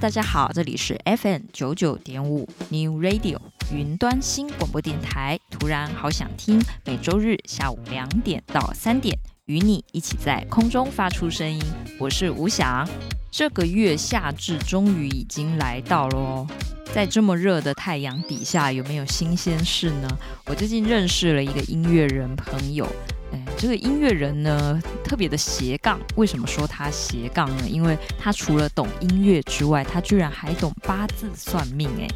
大家好，这里是 FM 九九点五 New Radio 云端新广播电台。突然好想听，每周日下午两点到三点，与你一起在空中发出声音。我是吴翔。这个月夏至终于已经来到了哦。在这么热的太阳底下，有没有新鲜事呢？我最近认识了一个音乐人朋友，哎，这个音乐人呢，特别的斜杠。为什么说他斜杠呢？因为他除了懂音乐之外，他居然还懂八字算命，哎。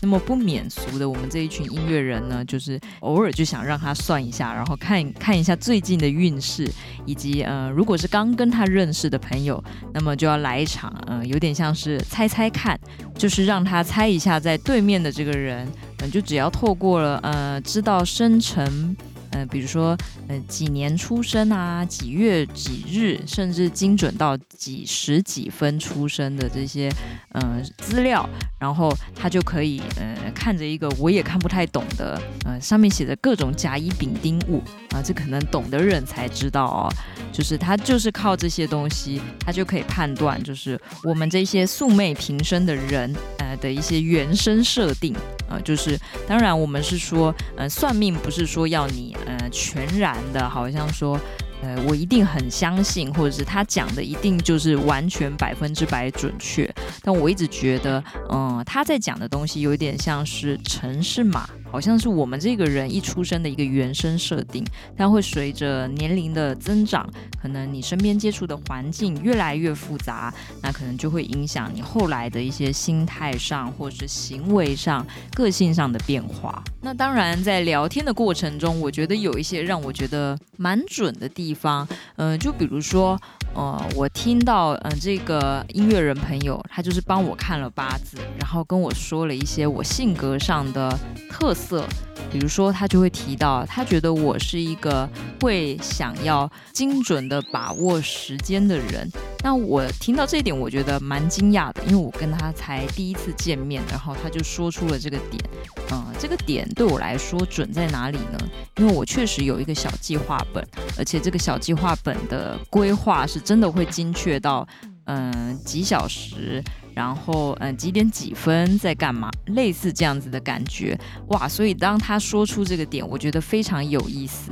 那么不免俗的，我们这一群音乐人呢，就是偶尔就想让他算一下，然后看看一下最近的运势，以及呃，如果是刚跟他认识的朋友，那么就要来一场，呃，有点像是猜猜看，就是让他猜一下在对面的这个人，嗯、就只要透过了呃，知道生辰。呃，比如说，呃，几年出生啊，几月几日，甚至精准到几时几分出生的这些呃资料，然后他就可以呃看着一个我也看不太懂的，呃，上面写着各种甲乙丙丁戊啊，这可能懂的人才知道哦，就是他就是靠这些东西，他就可以判断，就是我们这些素昧平生的人，的一些原生设定。呃，就是当然，我们是说，呃，算命不是说要你，呃，全然的，好像说。呃，我一定很相信，或者是他讲的一定就是完全百分之百准确。但我一直觉得，嗯，他在讲的东西有点像是城市码，好像是我们这个人一出生的一个原生设定，它会随着年龄的增长，可能你身边接触的环境越来越复杂，那可能就会影响你后来的一些心态上，或是行为上、个性上的变化。那当然，在聊天的过程中，我觉得有一些让我觉得蛮准的地方，嗯、就比如说，呃，我听到，嗯、这个音乐人朋友，他就是帮我看了八字，然后跟我说了一些我性格上的特色。比如说，他就会提到，他觉得我是一个会想要精准的把握时间的人。那我听到这一点，我觉得蛮惊讶的，因为我跟他才第一次见面，然后他就说出了这个点。嗯，这个点对我来说准在哪里呢？因为我确实有一个小计划本，而且这个小计划本的规划是真的会精确到，嗯，几小时。然后，嗯，几点几分在干嘛？类似这样子的感觉，哇！所以当他说出这个点，我觉得非常有意思。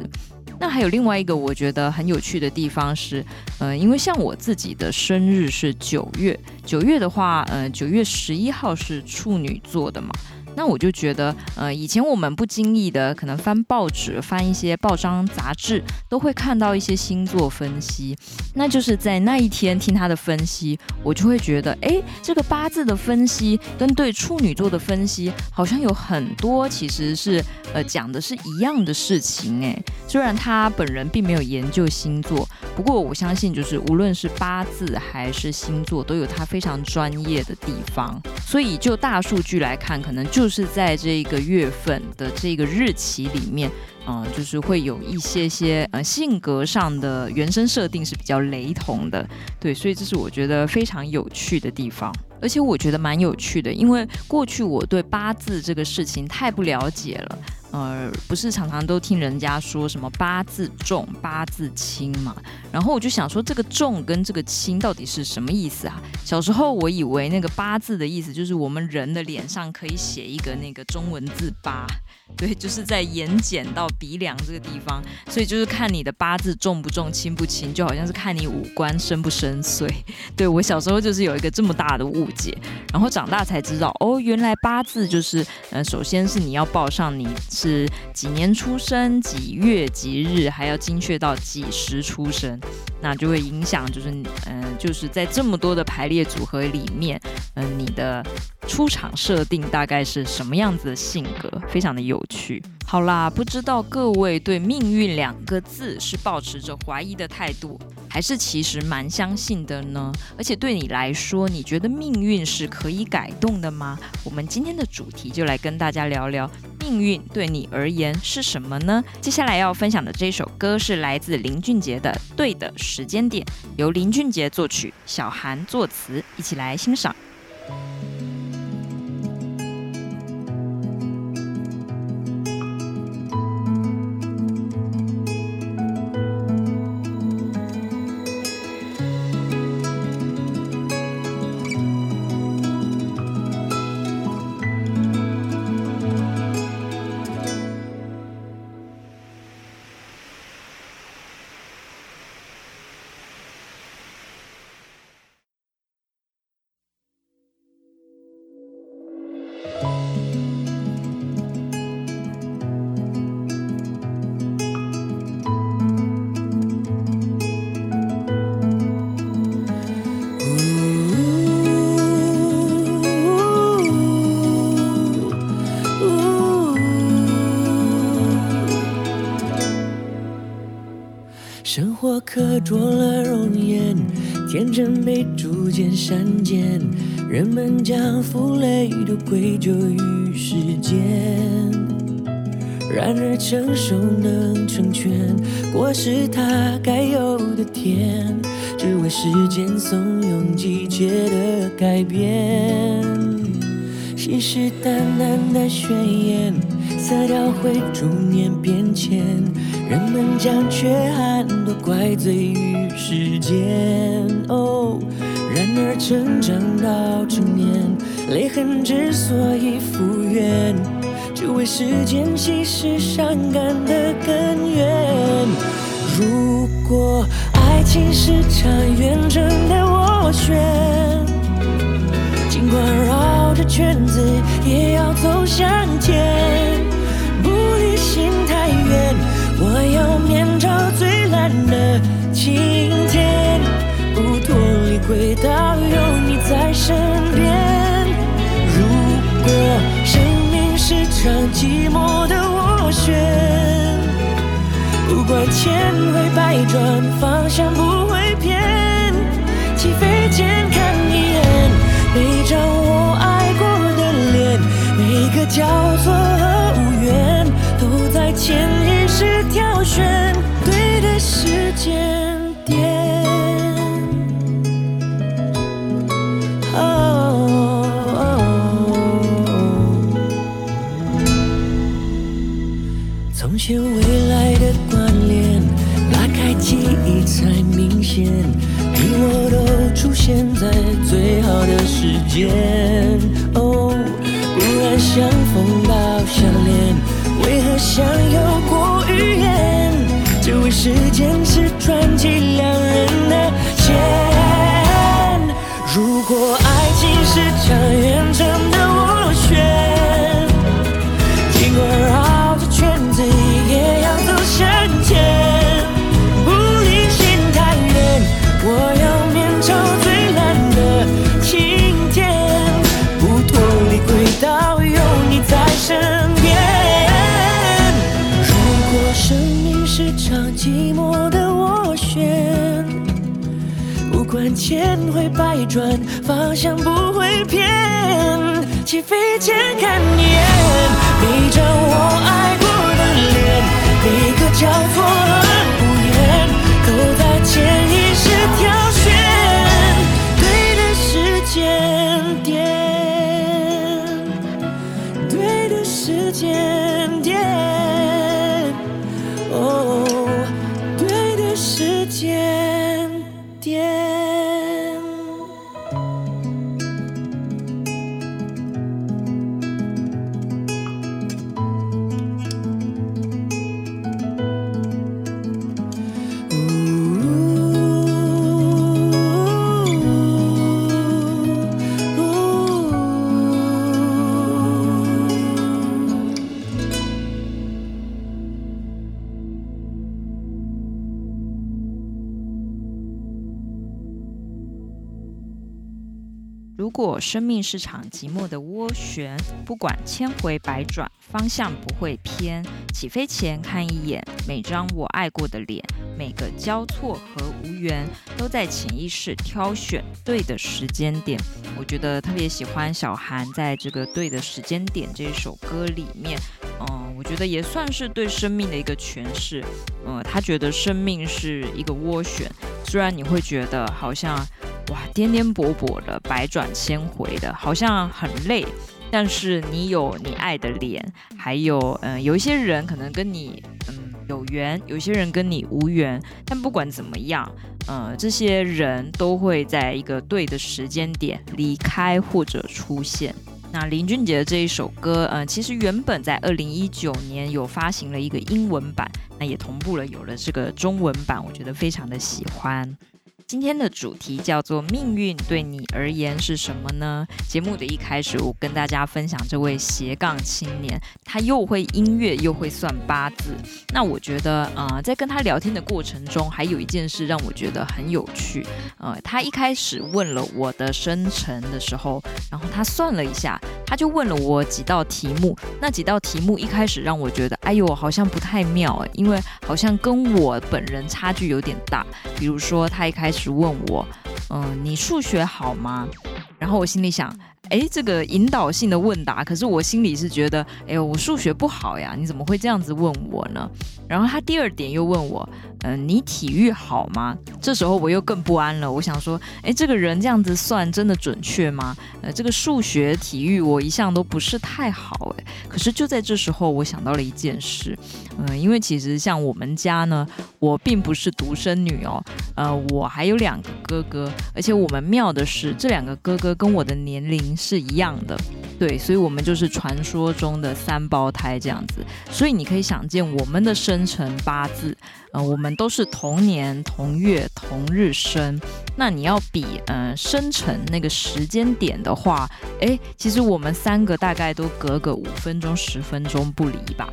那还有另外一个我觉得很有趣的地方是，呃，因为像我自己的生日是九月，九月的话，呃，九月十一号是处女座的嘛。那我就觉得，呃，以前我们不经意的可能翻报纸、翻一些报章杂志，都会看到一些星座分析。那就是在那一天听他的分析，我就会觉得，哎，这个八字的分析跟对处女座的分析好像有很多其实是，呃，讲的是一样的事情。哎，虽然他本人并没有研究星座，不过我相信，就是无论是八字还是星座，都有他非常专业的地方。所以就大数据来看，可能就就是在这个月份的这个日期里面，嗯、就是会有一些些呃性格上的原生设定是比较雷同的，对，所以这是我觉得非常有趣的地方，而且我觉得蛮有趣的，因为过去我对八字这个事情太不了解了。呃，不是常常都听人家说什么八字重、八字轻嘛？然后我就想说，这个重跟这个轻到底是什么意思啊？小时候我以为那个八字的意思就是我们人的脸上可以写一个那个中文字八。对，就是在眼睑到鼻梁这个地方，所以就是看你的八字重不重、轻不轻，就好像是看你五官深不深邃。对，我小时候就是有一个这么大的误解，然后长大才知道，哦，原来八字就是，呃，首先是你要报上你是几年出生、几月几日，还要精确到几时出生，那就会影响，就是，嗯、就是在这么多的排列组合里面，嗯、你的。出场设定大概是什么样子的性格，非常的有有趣。好啦，不知道各位对“命运”两个字是抱持着怀疑的态度，还是其实蛮相信的呢？而且对你来说，你觉得命运是可以改动的吗？我们今天的主题就来跟大家聊聊命运对你而言是什么呢？接下来要分享的这首歌是来自林俊杰的《对的时间点》，由林俊杰作曲，小韩作词，一起来欣赏。生活刻着了容颜，天真被逐渐删减，人们将负累都归咎于时间。然而成熟能成全，过是它该有的甜，只为时间怂恿季节的改变。信誓旦旦的宣言，色调会逐年变迁，人们将缺憾怪罪于时间。哦，然而成长到成年，泪痕之所以复原。只为时间稀释伤感的根源。如果爱情是场远征的斡旋，尽管绕着圈子，也要走向前。寂寞的我选，不管千回百转，方向不会偏。起飞前看一眼，每张我爱过的脸，每个交错和无缘，都在潜意千回百转，方向不会偏。起飞前看一眼，每张我生命是场寂寞的涡旋，不管千回百转，方向不会偏。起飞前看一眼，每张我爱过的脸，每个交错和无缘，都在潜意识挑选对的时间点。我觉得特别喜欢小韩在这个对的时间点这首歌里面，嗯，我觉得也算是对生命的一个诠释。嗯，他觉得生命是一个涡旋，虽然你会觉得好像。哇，颠颠簸簸的，百转千回的，好像很累。但是你有你爱的脸，还有嗯，有一些人可能跟你嗯有缘，有些人跟你无缘。但不管怎么样，嗯，这些人都会在一个对的时间点离开或者出现。那林俊杰的这一首歌，嗯，其实原本在二零一九年有发行了一个英文版，那也同步了有了这个中文版，我觉得非常的喜欢。今天的主题叫做“命运对你而言是什么呢？”节目的一开始，我跟大家分享这位斜杠青年，他又会音乐又会算八字。那我觉得，呃，在跟他聊天的过程中，还有一件事让我觉得很有趣。呃，他一开始问了我的生辰的时候，然后他算了一下，他就问了我几道题目。那几道题目一开始让我觉得，哎呦，好像不太妙哎，因为好像跟我本人差距有点大。比如说，他一开始是问我，嗯、你数学好吗？然后我心里想。哎，这个引导性的问答，可是我心里是觉得，哎呦，我数学不好呀，你怎么会这样子问我呢？然后他第二点又问我，嗯、你体育好吗？这时候我又更不安了，我想说，哎，这个人这样子算真的准确吗？呃，这个数学、体育我一向都不是太好，哎，可是就在这时候，我想到了一件事，嗯、因为其实像我们家呢，我并不是独生女哦，呃，我还有两个哥哥，而且我们妙的是，这两个哥哥跟我的年龄是一样的，对，所以我们就是传说中的三胞胎这样子。所以你可以想见，我们的生辰八字，呃，我们都是同年同月同日生。那你要比，呃，生辰那个时间点的话，诶，其实我们三个大概都隔个五分钟、十分钟不离吧。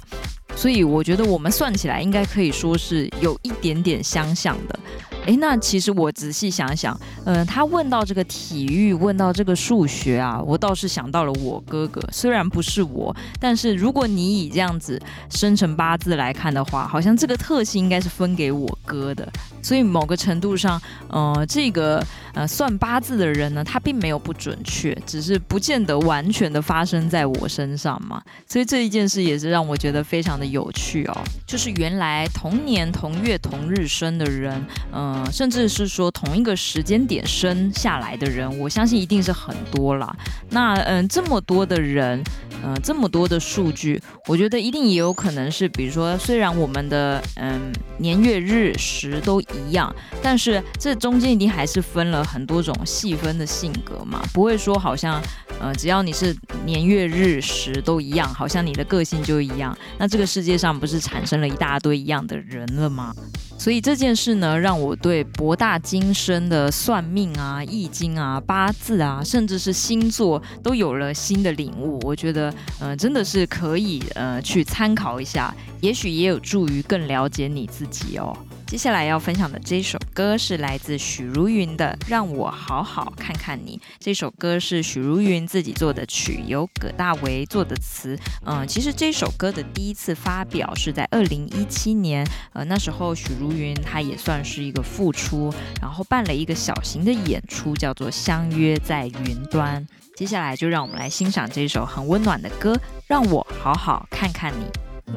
所以我觉得我们算起来应该可以说是有一点点相像的。诶，那其实我仔细想想，嗯、他问到这个体育，问到这个数学啊，我倒是想到了我哥哥。虽然不是我，但是如果你以这样子生辰八字来看的话，好像这个特性应该是分给我哥的。所以某个程度上，呃，这个呃算八字的人呢，他并没有不准确，只是不见得完全的发生在我身上嘛。所以这一件事也是让我觉得非常的有趣哦。就是原来同年同月同日生的人，嗯、嗯甚至是说同一个时间点生下来的人，我相信一定是很多啦。那嗯，这么多的人，嗯、这么多的数据，我觉得一定也有可能是，比如说，虽然我们的嗯年月日时都一样，但是这中间一定还是分了很多种细分的性格嘛，不会说好像呃，只要你是年月日时都一样，好像你的个性就一样。那这个世界上不是产生了一大堆一样的人了吗？所以这件事呢，让我对博大精深的算命啊、易经啊、八字啊，甚至是星座，都有了新的领悟。我觉得，嗯、真的是可以呃去参考一下，也许也有助于更了解你自己哦。接下来要分享的这首歌是来自许茹芸的《让我好好看看你》。这首歌是许茹芸自己做的曲，由葛大为做的词。嗯，其实这首歌的第一次发表是在二零一七年，呃，那时候许茹芸她也算是一个复出，然后办了一个小型的演出，叫做《相约在云端》。接下来就让我们来欣赏这首很温暖的歌，《让我好好看看你》。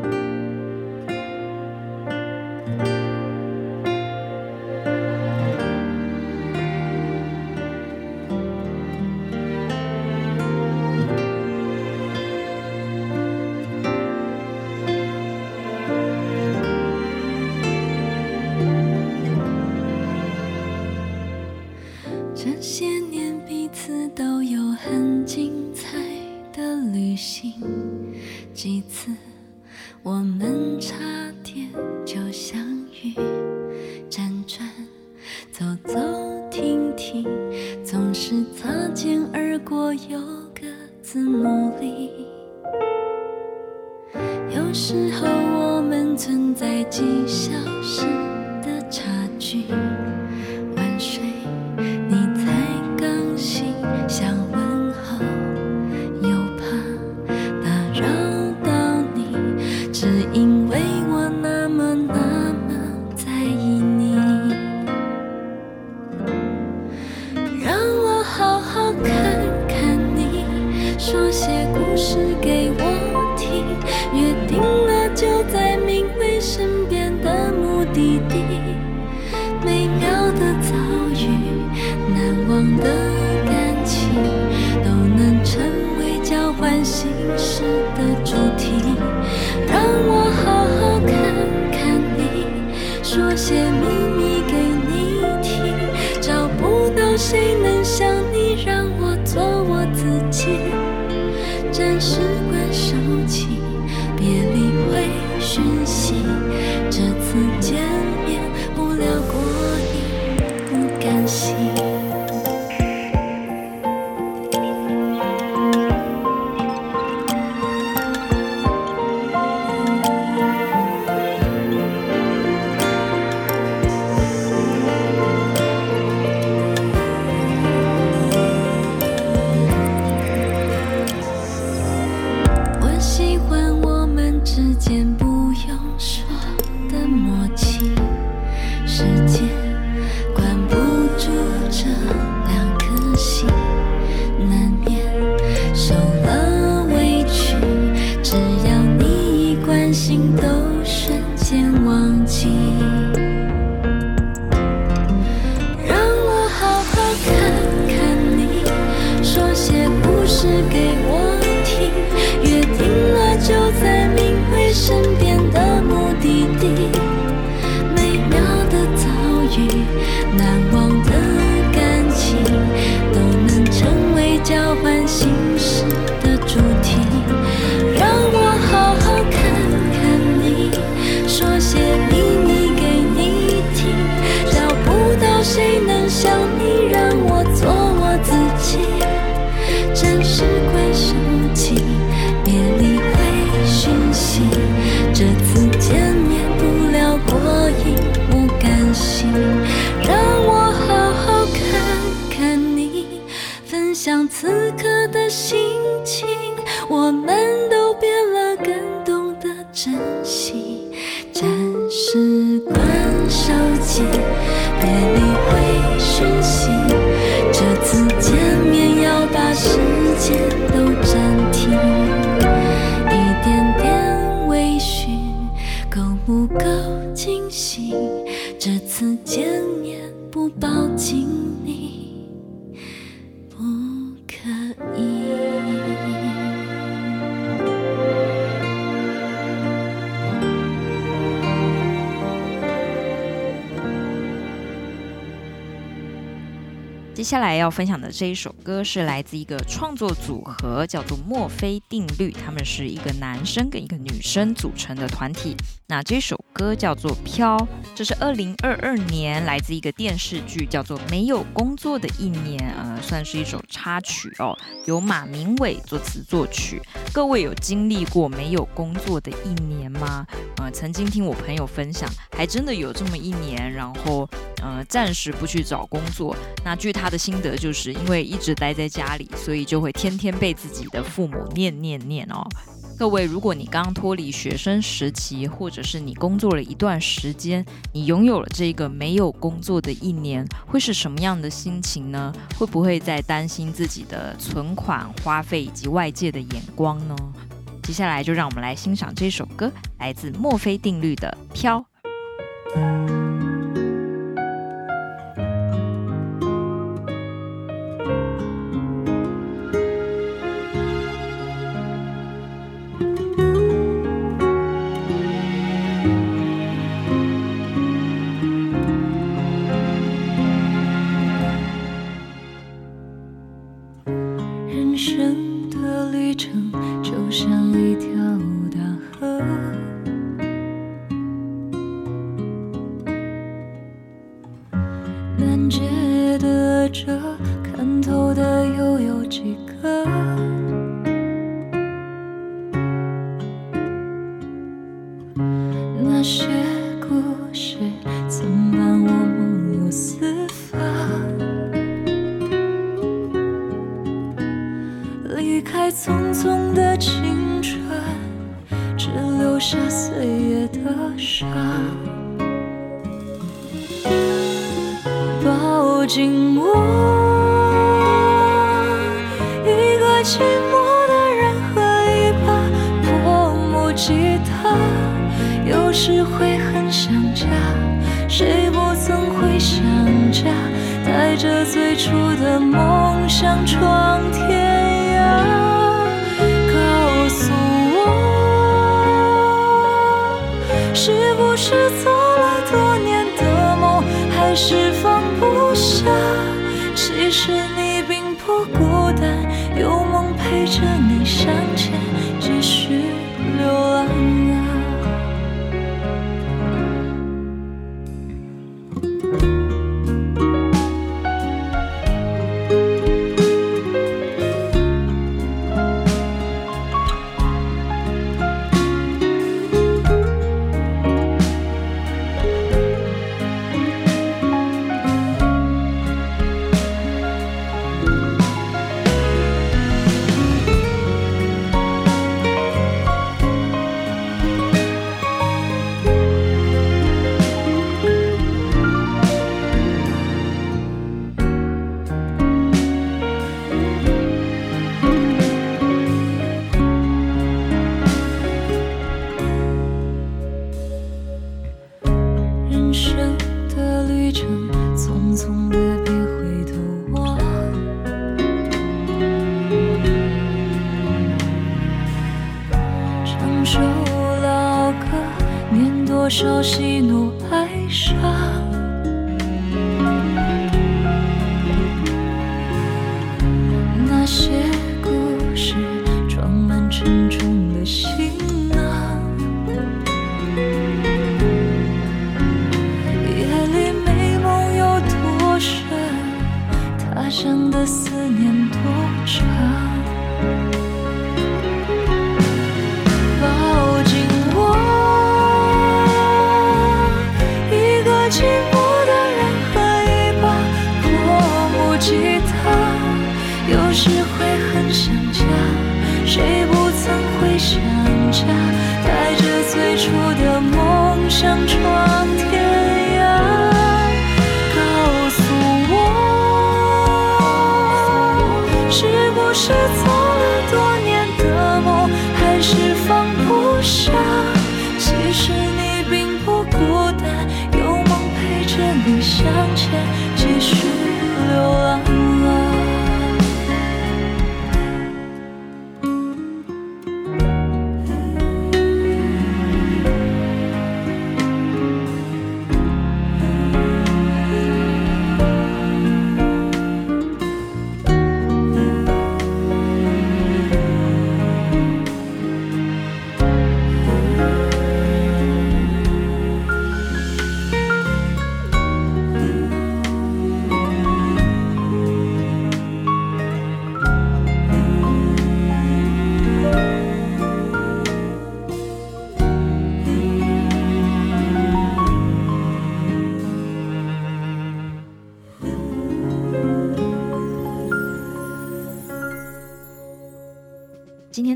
次见面不抱紧你，不可以接下来要分享的这一首歌是来自一个创作组合，叫做墨菲定律。他们是一个男生跟一个女生组成的团体。那这首歌叫做《飘》，这是二零二二年来自一个电视剧，叫做《没有工作的一年》，呃，算是一首插曲哦，由马明伟作词作曲。各位有经历过没有工作的一年吗？呃，曾经听我朋友分享，还真的有这么一年，然后呃，暂时不去找工作。那据他的。心得就是因为一直待在家里，所以就会天天被自己的父母念念念哦。各位，如果你刚脱离学生时期，或者是你工作了一段时间，你拥有了这个没有工作的一年，会是什么样的心情呢？会不会在担心自己的存款花费以及外界的眼光呢？接下来就让我们来欣赏这首歌，来自墨菲定律的《飘》。难解的折看透的又有几个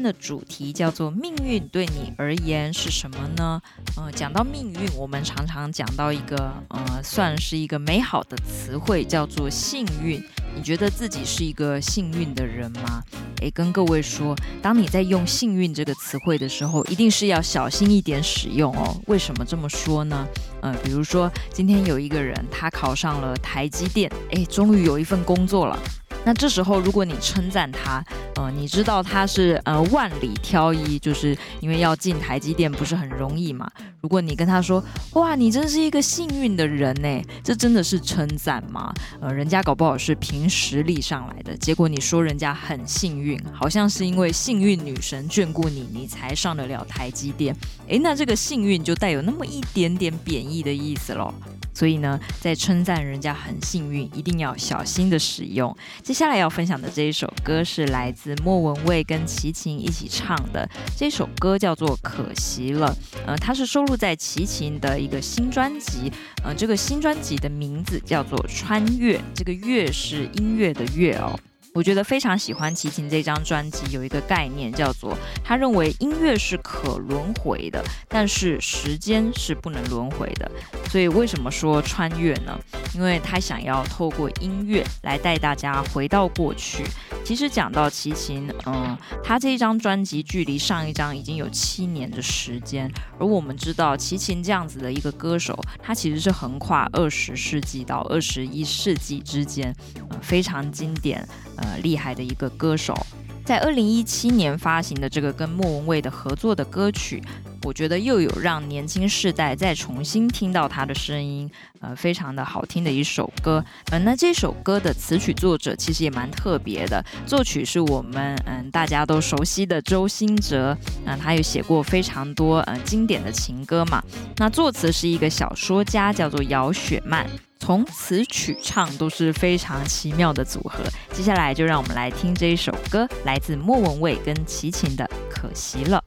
的主题叫做“命运对你而言是什么呢？”呃，讲到命运，我们常常讲到一个呃，算是一个美好的词汇，叫做幸运。你觉得自己是一个幸运的人吗？诶，跟各位说，当你在用“幸运”这个词汇的时候，一定是要小心一点使用哦。为什么这么说呢？呃，比如说今天有一个人，他考上了台积电，诶，终于有一份工作了。那这时候，如果你称赞他，呃，你知道他是呃万里挑一，就是因为要进台积电不是很容易嘛。如果你跟他说，哇，你真是一个幸运的人呢，这真的是称赞吗？呃，人家搞不好是凭实力上来的，结果你说人家很幸运，好像是因为幸运女神眷顾你，你才上得了台积电。诶，那这个幸运就带有那么一点点贬义的意思喽。所以呢，在称赞人家很幸运，一定要小心的使用。接下来要分享的这一首歌是来自莫文蔚跟齐秦一起唱的，这首歌叫做《可惜了》。呃，它是收录在齐秦的一个新专辑。呃，这个新专辑的名字叫做《穿越》，这个“越”是音乐的“乐”哦。我觉得非常喜欢齐秦这张专辑，有一个概念叫做，他认为音乐是可轮回的，但是时间是不能轮回的。所以为什么说穿越呢？因为他想要透过音乐来带大家回到过去。其实讲到齐秦，嗯，他这一张专辑距离上一张已经有七年的时间。而我们知道齐秦这样子的一个歌手，他其实是横跨二十世纪到二十一世纪之间，呃，非常经典。呃，厉害的一个歌手，在二零一七年发行的这个跟莫文蔚的合作的歌曲，我觉得又有让年轻世代再重新听到他的声音，呃，非常的好听的一首歌。呃，那这首歌的词曲作者其实也蛮特别的，作曲是我们嗯大家都熟悉的周兴哲，嗯、他有写过非常多嗯、呃、经典的情歌嘛。那作词是一个小说家，叫做姚雪漫。从词曲唱都是非常奇妙的组合。接下来就让我们来听这一首歌，来自莫文蔚跟齐秦的《可惜了》。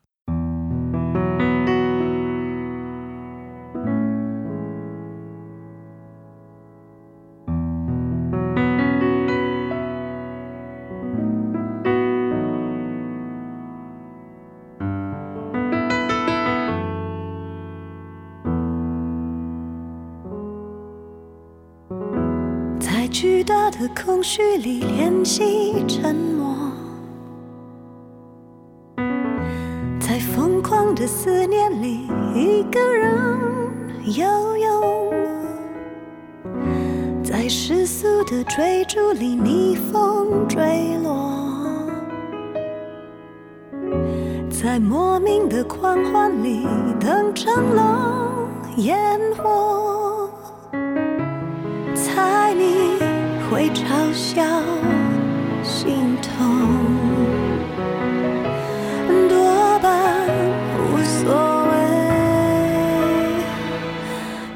空虚里练习沉默，在疯狂的思念里一个人游泳，在世俗的追逐里逆风坠落，在莫名的狂欢里等成了。烟火，笑，心痛，多半无所谓。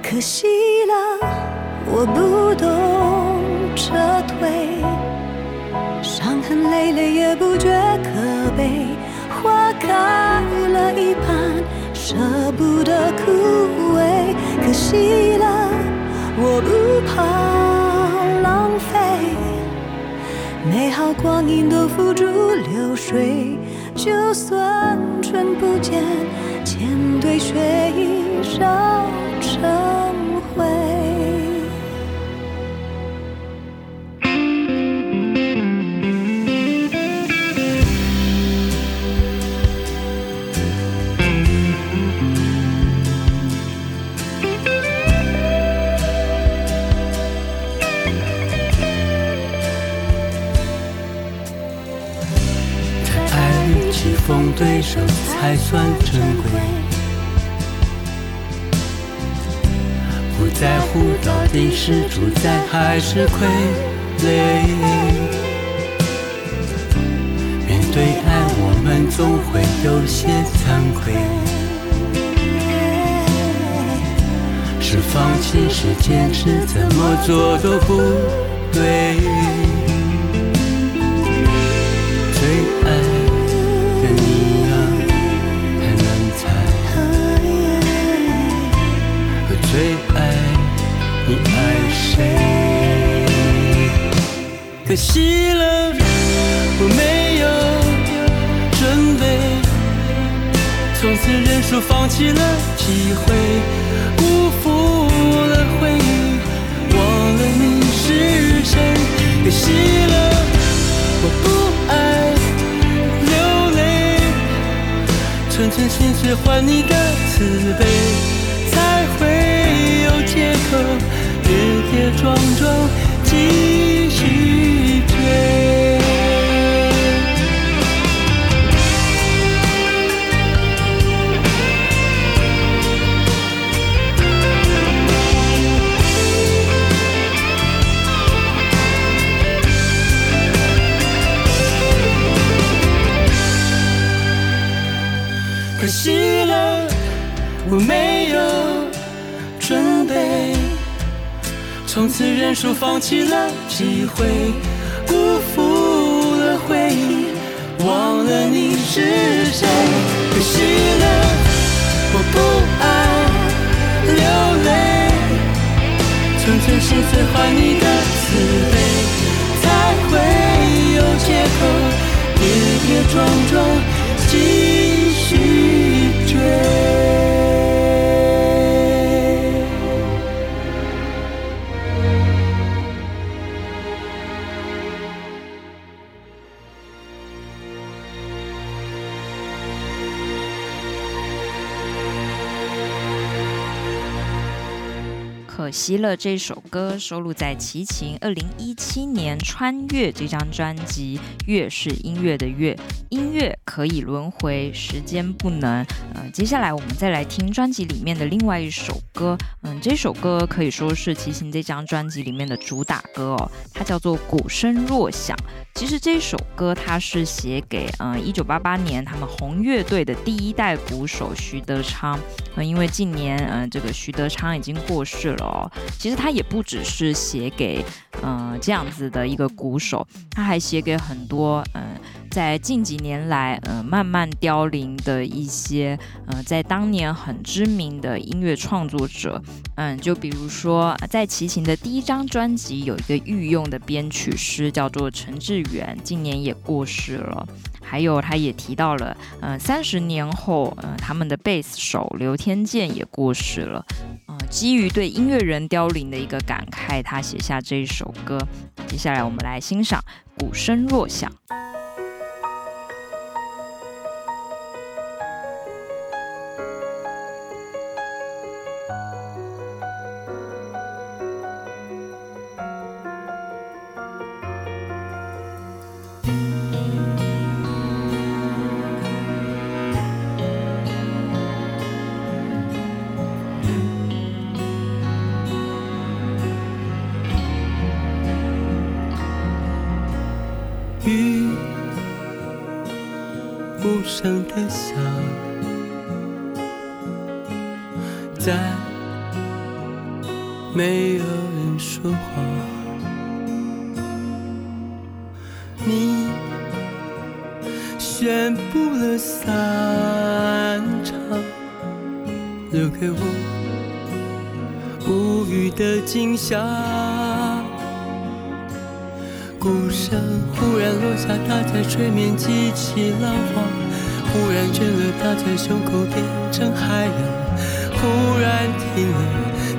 可惜了，我不懂撤退，伤痕累累也不觉可悲，花开了一半。舍不得枯萎，可惜光阴都付诸流水，就算春不见，千堆雪已对手才算珍贵，不在乎到底是主宰还是傀儡。面对爱，我们总会有些惭愧，是放弃，是坚持，怎么做都不对。说，放弃了机会，辜负了回忆，忘了你是谁。可惜了，我不爱流泪，寸寸心碎换你的慈悲，才会有借口跌跌撞撞继续。追认输，放弃了机会，辜负了回忆，忘了你是谁。可惜了，我不爱流泪，寸寸心碎换你的慈悲，才会有借口跌跌撞撞可惜了，这首歌收录在齐秦二零一七年《穿越》这张专辑。乐是音乐的乐，音乐可以轮回，时间不能。呃，接下来我们再来听专辑里面的另外一首歌。嗯，这首歌可以说是齐秦这张专辑里面的主打歌哦，它叫做《鼓声若响》。其实这首歌它是写给嗯一九八八年他们红乐队的第一代鼓手徐德昌。嗯，因为近年嗯这个徐德昌已经过世了。其实他也不只是写给嗯这样子的一个鼓手，他还写给很多嗯在近几年来嗯慢慢凋零的一些嗯在当年很知名的音乐创作者。嗯，就比如说在齐秦的第一张专辑有一个御用的编曲师叫做陈志远，今年也过世了。还有，他也提到了，嗯、三十年后，嗯、他们的贝斯手刘天健也过世了。啊、基于对音乐人凋零的一个感慨，他写下这一首歌。接下来，我们来欣赏《鼓声若响》。无声的笑，在没有人说话。你宣布了散场，留给我无语的惊吓。鼓声忽然落下，打在水面，激起浪花。忽然倦了，打在胸口，变成海洋。忽然停了，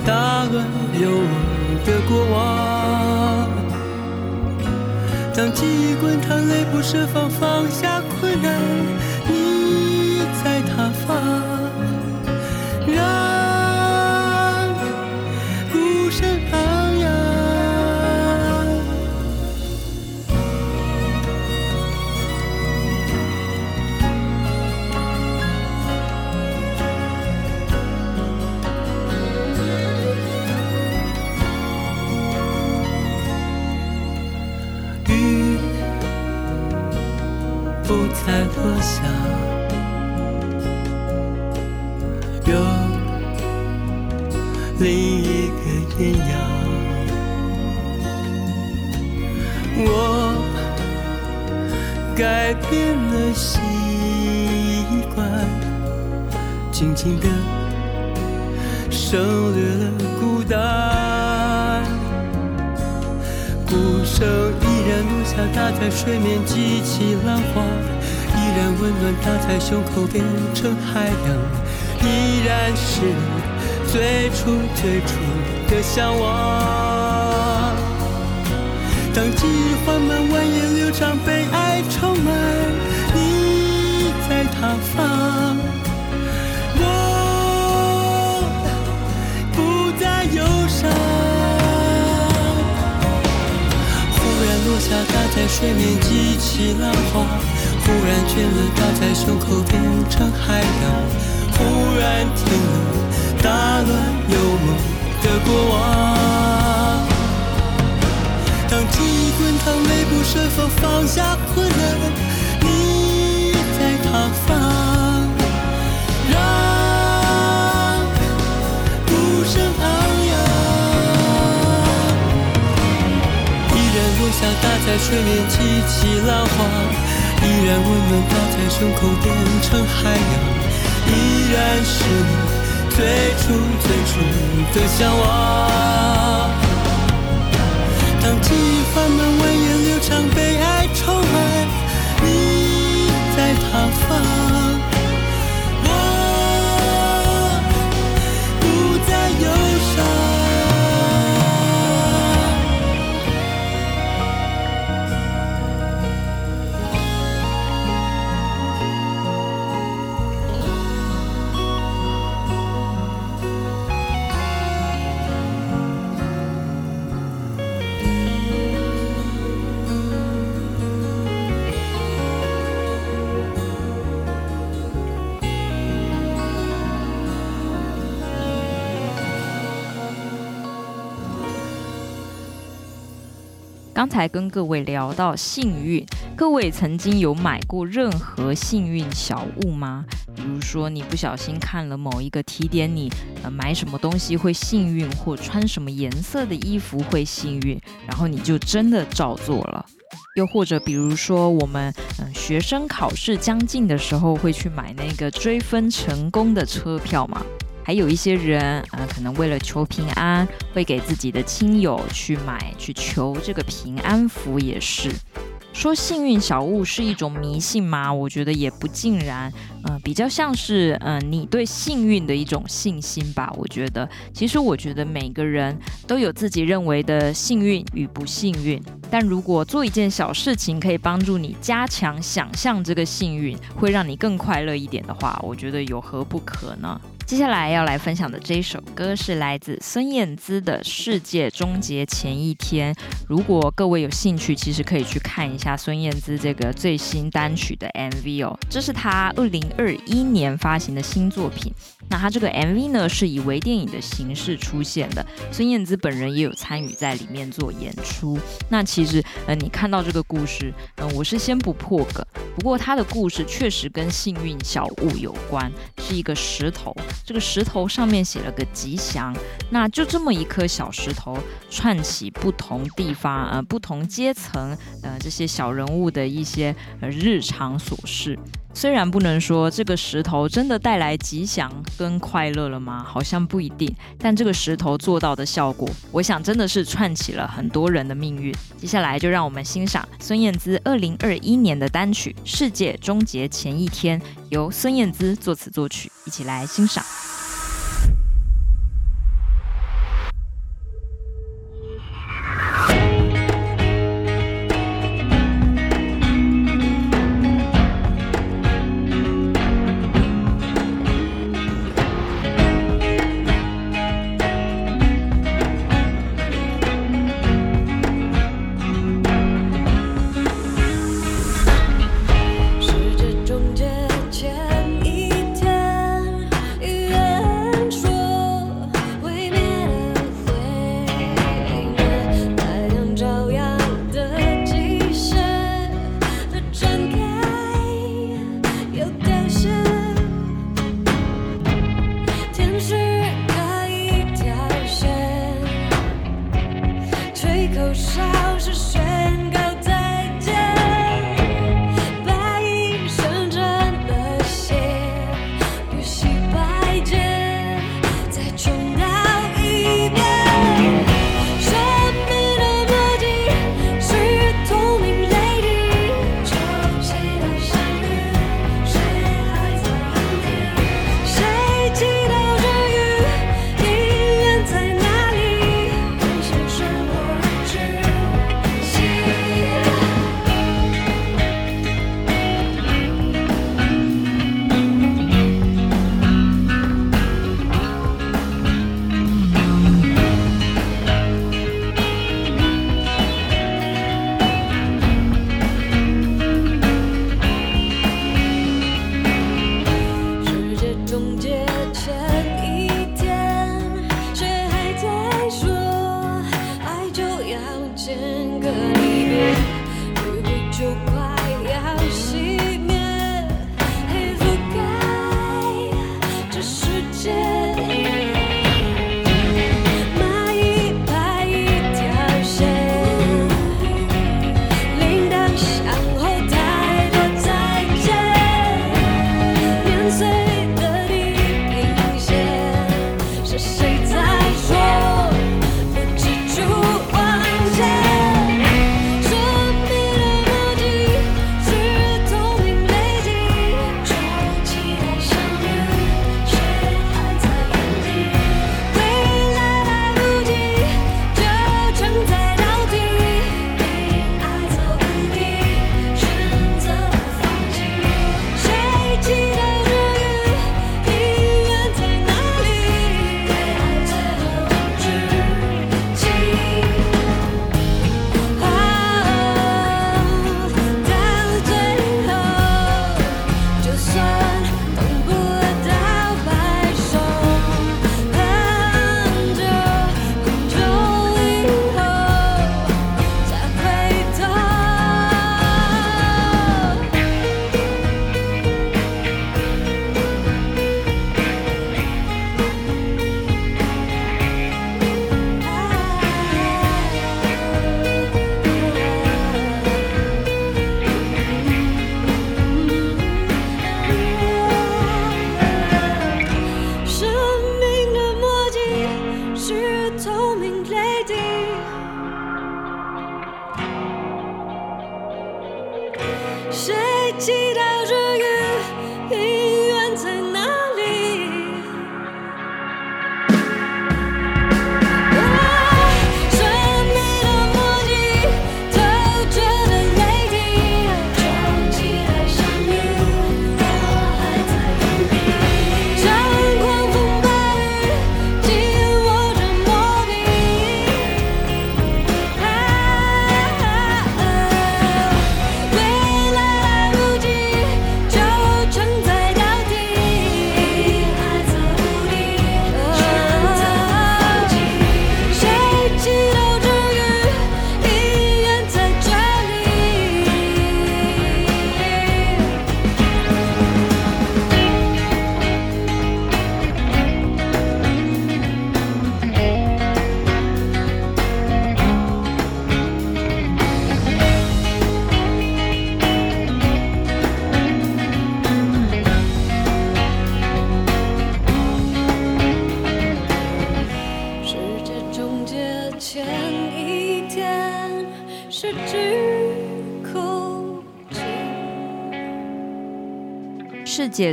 打乱有我的过往。当记忆滚烫，泪不设防，放下困难，你在他方。下，有另一个艳阳。我改变了习惯，静静的省略了孤单。鼓声依然落下，打在水面，激起浪花。然温暖，打在胸口，变成海洋。依然是最初最初的向往。当记忆缓慢蜿蜒流长，被爱充满，你在他方，我不再忧伤。忽然落下，打在水面，激起浪花。忽然倦了，打在胸口，变成海洋。忽然停了，打乱有梦的过往。当记忆滚烫，泪不设防，放下困难，你在他方，让鼓声昂扬。依然落下，打在水面，激起浪花。依然温暖，打在胸口，变成海洋。依然是你最初最初的向往。当记忆翻滚蜿蜒流长，被爱充满，你在他方。刚才跟各位聊到幸运，各位曾经有买过任何幸运小物吗？比如说你不小心看了某一个提点你，呃，买什么东西会幸运，或穿什么颜色的衣服会幸运，然后你就真的照做了。又或者比如说我们，嗯、学生考试将近的时候会去买那个追分成功的车票嘛。还有一些人，呃，可能为了求平安，会给自己的亲友去买，去求这个平安符，也是。说幸运小物是一种迷信吗？我觉得也不尽然，呃，比较像是，呃，你对幸运的一种信心吧。我觉得，其实我觉得每个人都有自己认为的幸运与不幸运，但如果做一件小事情可以帮助你加强想象这个幸运，会让你更快乐一点的话，我觉得有何不可呢？接下来要来分享的这一首歌是来自孙燕姿的《世界终结前一天》。如果各位有兴趣，其实可以去看一下孙燕姿这个最新单曲的 MV 哦。这是她二零二一年发行的新作品。那她这个 MV 呢，是以微电影的形式出现的，孙燕姿本人也有参与在里面做演出。那其实，呃，你看到这个故事，嗯、我是先不破梗。不过他的故事确实跟幸运小物有关，是一个石头。这个石头上面写了个吉祥，那就这么一颗小石头串起不同地方、呃不同阶层、呃这些小人物的一些呃日常琐事。虽然不能说这个石头真的带来吉祥跟快乐了吗？好像不一定。但这个石头做到的效果，我想真的是串起了很多人的命运。接下来就让我们欣赏孙燕姿二零二一年的单曲《世界终结前一天》，由孙燕姿作词作曲，一起来欣赏。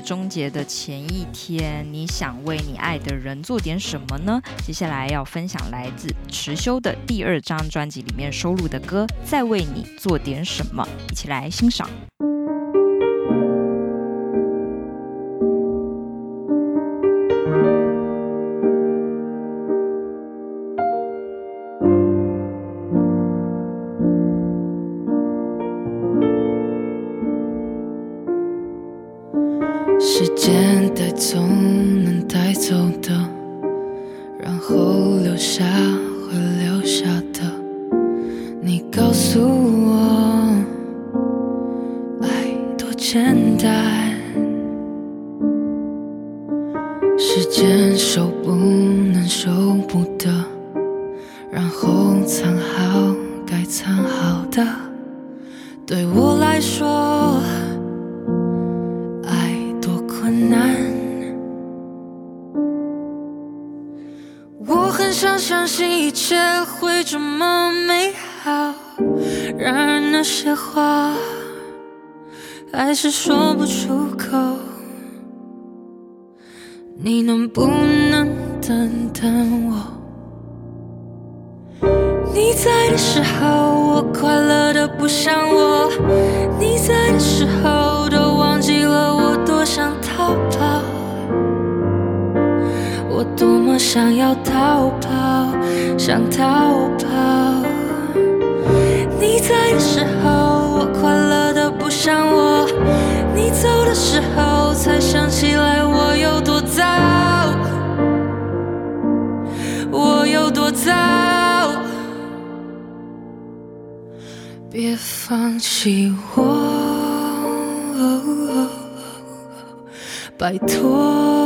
终结的前一天，你想为你爱的人做点什么呢？接下来要分享来自迟修的第二张专辑里面收录的歌《再为你做点什么》，一起来欣赏。有多糟。别放弃我，拜托，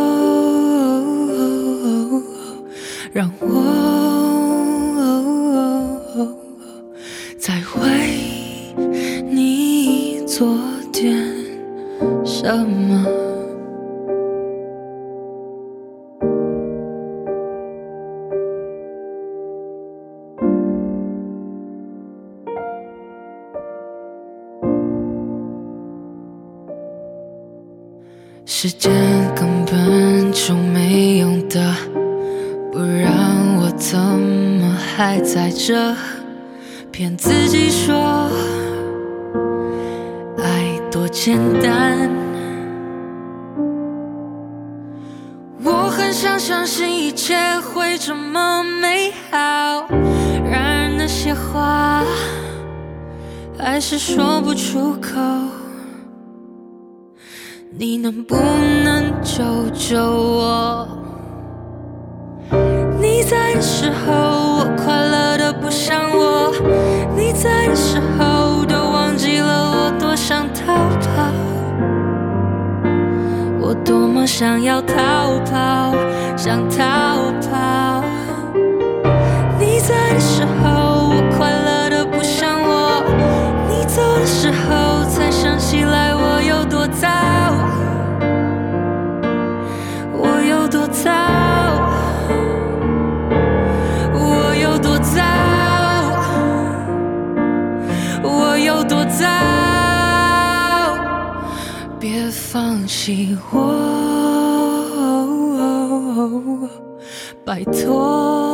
说不出口。你能不能救救我？你在的时候，我快乐得不像我；你在的时候，都忘记了我多想逃跑。我多么想要逃跑。想逃跑，放弃我。拜托，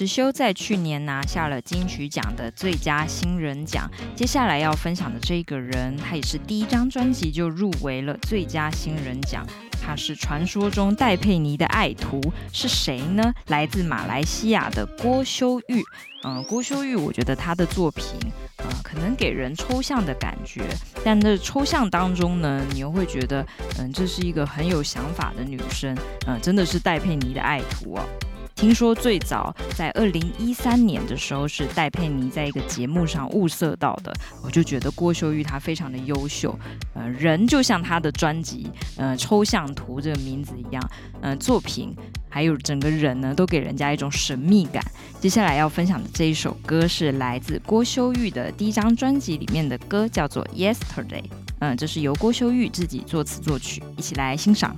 持修在去年拿下了金曲奖的最佳新人奖。接下来要分享的这个人，他也是第一张专辑就入围了最佳新人奖。他是传说中戴佩妮的爱徒，是谁呢？来自马来西亚的郭修玉。嗯，郭修玉，我觉得他的作品，呃，可能给人抽象的感觉，但那抽象当中呢，你又会觉得，嗯，这是一个很有想法的女生。嗯，真的是戴佩妮的爱徒哦。听说最早在二零一三年的时候是戴佩妮在一个节目上物色到的，我就觉得郭秀玉她非常的优秀，呃，人就像她的专辑呃抽象图这个名字一样，呃，作品还有整个人呢都给人家一种神秘感。接下来要分享的这一首歌是来自郭秀玉的第一张专辑里面的歌，叫做 Yesterday，嗯、这是由郭秀玉自己作词作曲，一起来欣赏。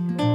今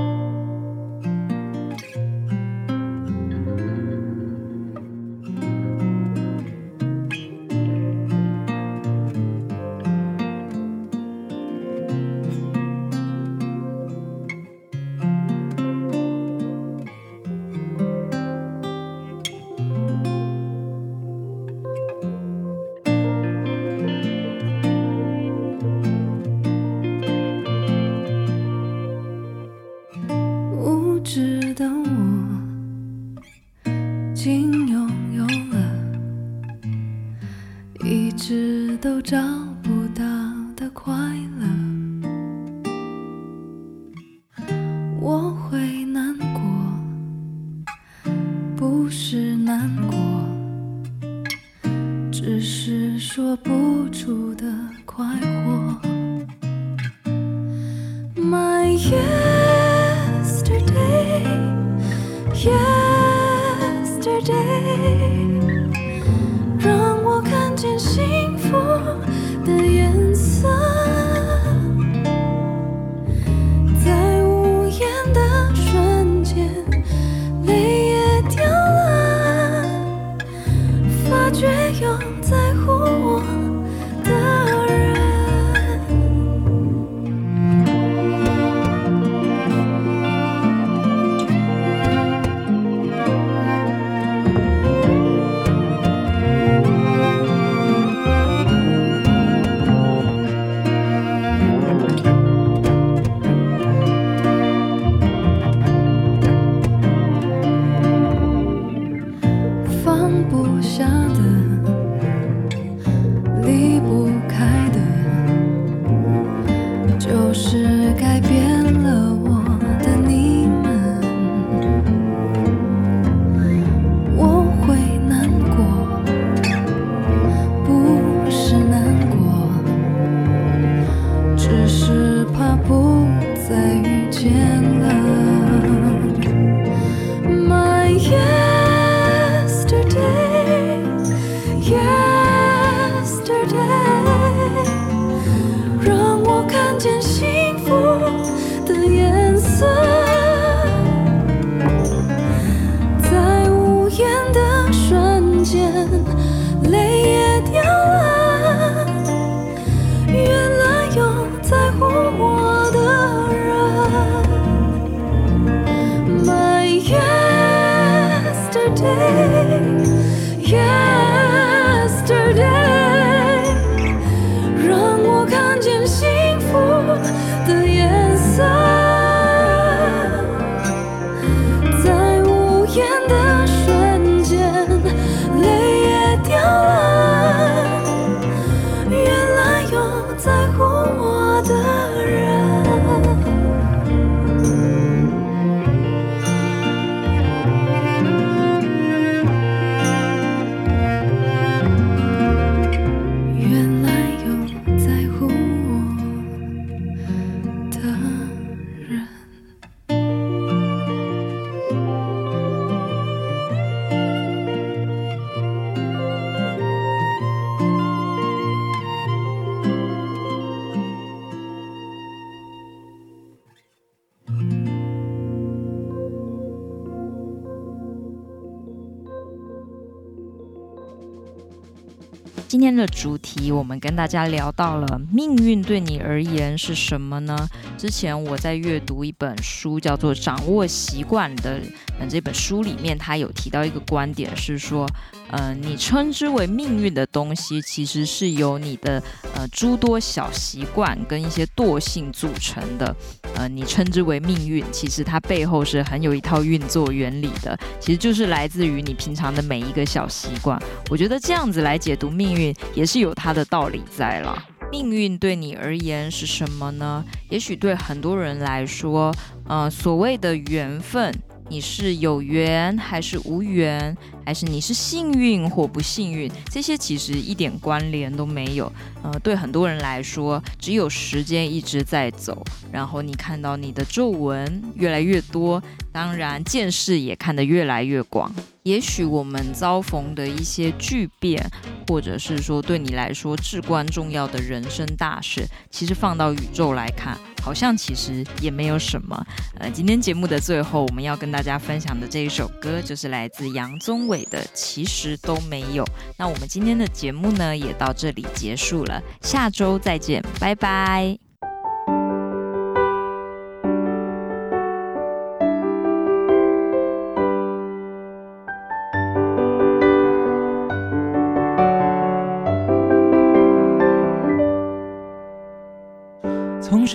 今天的主题，我们跟大家聊到了命运对你而言是什么呢？之前我在阅读一本书，叫做《掌握习惯》的，嗯，这本书里面，他有提到一个观点，是说，呃，你称之为命运的东西，其实是由你的呃诸多小习惯跟一些惰性组成的。呃，你称之为命运，其实它背后是很有一套运作原理的，其实就是来自于你平常的每一个小习惯。我觉得这样子来解读命运，也是有它的道理在了。命运对你而言是什么呢？也许对很多人来说，呃，所谓的缘分。你是有缘还是无缘，还是你是幸运或不幸运？这些其实一点关联都没有。呃，对很多人来说，只有时间一直在走，然后你看到你的皱纹越来越多，当然见识也看得越来越广。也许我们遭逢的一些巨变，或者是说对你来说至关重要的人生大事，其实放到宇宙来看，好像其实也没有什么。呃，今天节目的最后，我们要跟大家分享的这一首歌，就是来自杨宗纬的《其实都没有》。那我们今天的节目呢，也到这里结束了，下周再见，拜拜。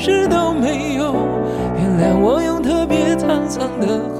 事都没有。原谅我用特别沧桑的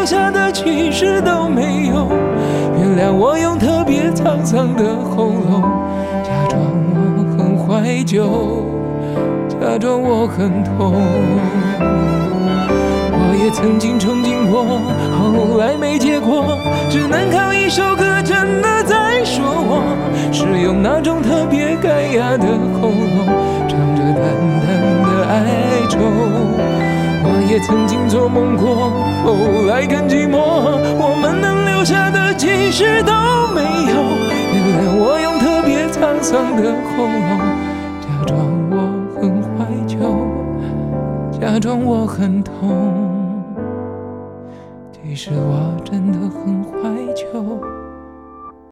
留下的其实都没有。原谅我用特别沧桑的喉咙，假装我很怀旧，假装我很痛。我也曾经憧憬过，后来没结果，只能靠一首歌真的在说我，是用那种特别干哑的喉咙。唱着淡淡的哀愁，也曾经做梦过，后来更寂寞。我们能留下的其实都没有。原来我用特别沧桑的喉咙，假装我很怀旧，假装我很痛。其实我。